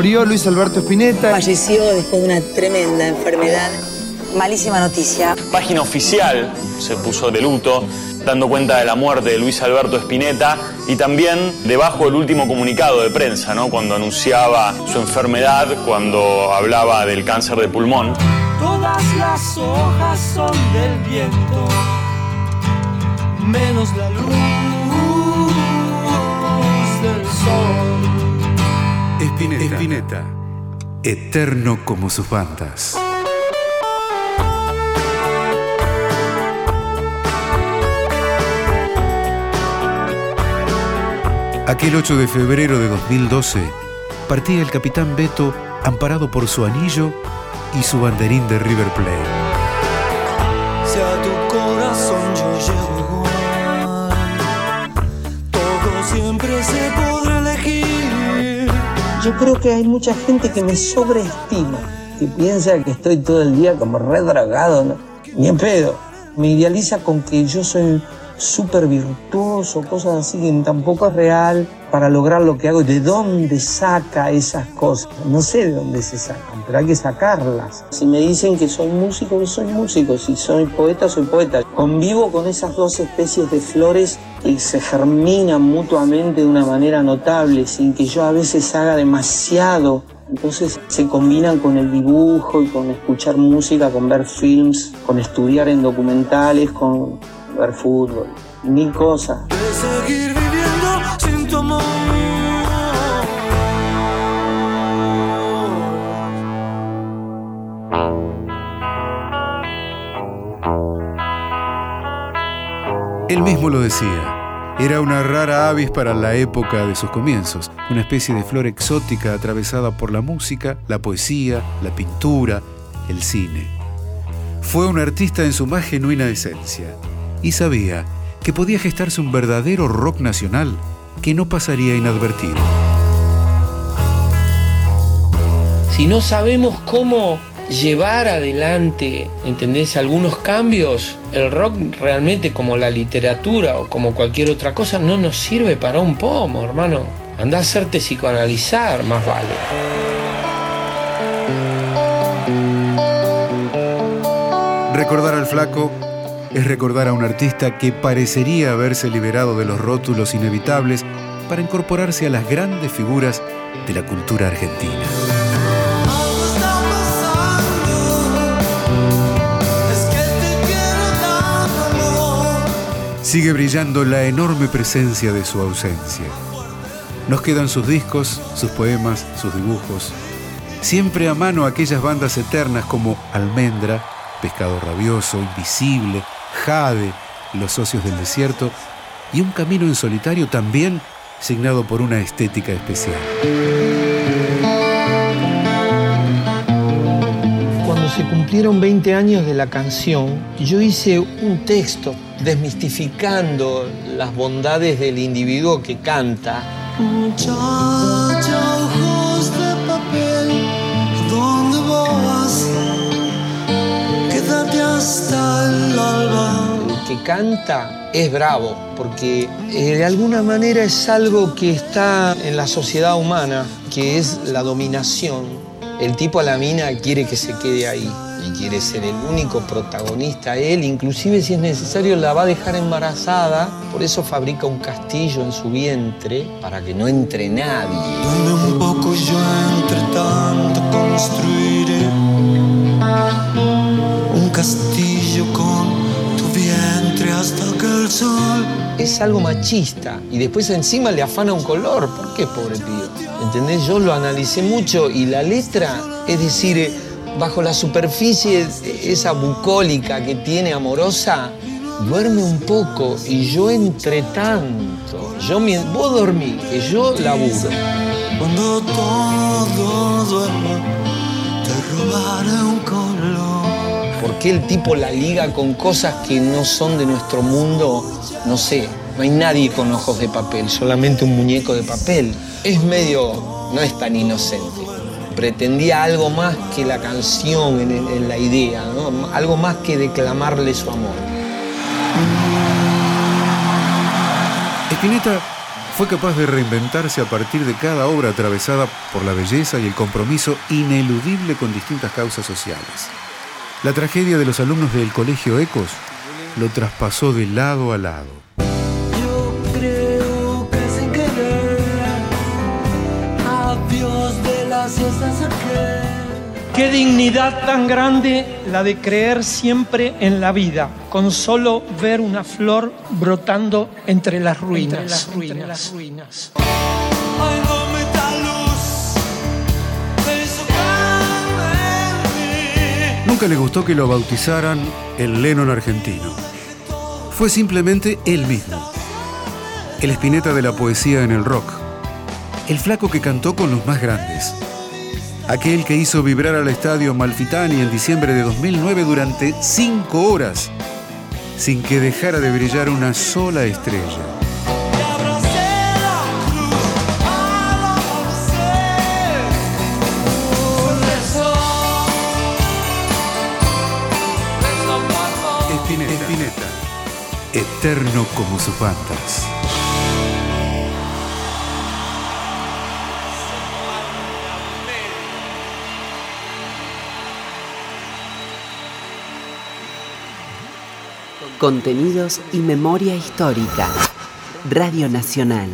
Murió Luis Alberto Spinetta. Falleció después de una tremenda enfermedad. Malísima noticia. Página oficial se puso de luto, dando cuenta de la muerte de Luis Alberto Spinetta y también debajo del último comunicado de prensa, ¿no? cuando anunciaba su enfermedad, cuando hablaba del cáncer de pulmón. Todas las hojas son del viento, menos la luz del sol. Espineta. Espineta. Eterno como sus bandas. Aquel 8 de febrero de 2012 partía el capitán Beto amparado por su anillo y su banderín de River Plate. Si a tu corazón yo llego todo siempre se podrá. Yo creo que hay mucha gente que me sobreestima, que piensa que estoy todo el día como redragado, ¿no? ni en pedo. Me idealiza con que yo soy súper virtuoso, cosas así que tampoco es real para lograr lo que hago. ¿De dónde saca esas cosas? No sé de dónde se sacan, pero hay que sacarlas. Si me dicen que soy músico, soy músico. Si soy poeta, soy poeta. Convivo con esas dos especies de flores que se germinan mutuamente de una manera notable, sin que yo a veces haga demasiado. Entonces se combinan con el dibujo y con escuchar música, con ver films, con estudiar en documentales, con ver fútbol, mil cosas. De seguir viviendo sin tu amor. Él mismo lo decía. Era una rara avis para la época de sus comienzos, una especie de flor exótica atravesada por la música, la poesía, la pintura, el cine. Fue un artista en su más genuina esencia y sabía que podía gestarse un verdadero rock nacional que no pasaría inadvertido. Si no sabemos cómo llevar adelante, ¿entendés? Algunos cambios, el rock realmente como la literatura o como cualquier otra cosa no nos sirve para un pomo, hermano. Anda a hacerte psicoanalizar, más vale. Recordar al flaco es recordar a un artista que parecería haberse liberado de los rótulos inevitables para incorporarse a las grandes figuras de la cultura argentina. Sigue brillando la enorme presencia de su ausencia. Nos quedan sus discos, sus poemas, sus dibujos. Siempre a mano aquellas bandas eternas como Almendra, Pescado Rabioso, Invisible, Jade, Los Socios del Desierto y un camino en solitario también signado por una estética especial. Cuando se cumplieron 20 años de la canción, yo hice un texto desmistificando las bondades del individuo que canta. El que canta es bravo, porque eh, de alguna manera es algo que está en la sociedad humana, que es la dominación. El tipo a la mina quiere que se quede ahí y quiere ser el único protagonista. Él, inclusive si es necesario, la va a dejar embarazada, por eso fabrica un castillo en su vientre para que no entre nadie. Donde un poco yo entre tanto construiré castillo con tu vientre hasta que el sol es algo machista y después encima le afana un color. ¿Por qué, pobre pío? ¿Entendés? Yo lo analicé mucho y la letra, es decir, eh, bajo la superficie, esa bucólica que tiene amorosa, duerme un poco y yo entre tanto, yo mi- vos dormí, que yo laburo. Cuando todo duerma, te robaré un color. ¿Por qué el tipo la liga con cosas que no son de nuestro mundo? No sé, no hay nadie con ojos de papel, solamente un muñeco de papel. Es medio, no es tan inocente. Pretendía algo más que la canción en, la idea, algo más que declamarle su amor. Spinetta fue capaz de reinventarse a partir de cada obra atravesada por la belleza y el compromiso ineludible con distintas causas sociales. La tragedia de los alumnos del Colegio Ecos lo traspasó de lado a lado. Yo creo que sin querer Adiós de las siestas Qué dignidad tan grande la de creer siempre en la vida, con solo ver una flor brotando entre las ruinas. Entre las ruinas. Entre las ruinas. Nunca le gustó que lo bautizaran el Lennon argentino. Fue simplemente él mismo. El espineta de la poesía en el rock. El flaco que cantó con los más grandes. Aquel que hizo vibrar al estadio Malfitani en diciembre de 2009 durante cinco horas, sin que dejara de brillar una sola estrella. Eterno como sus bandas. Contenidos y memoria histórica. Radio Nacional.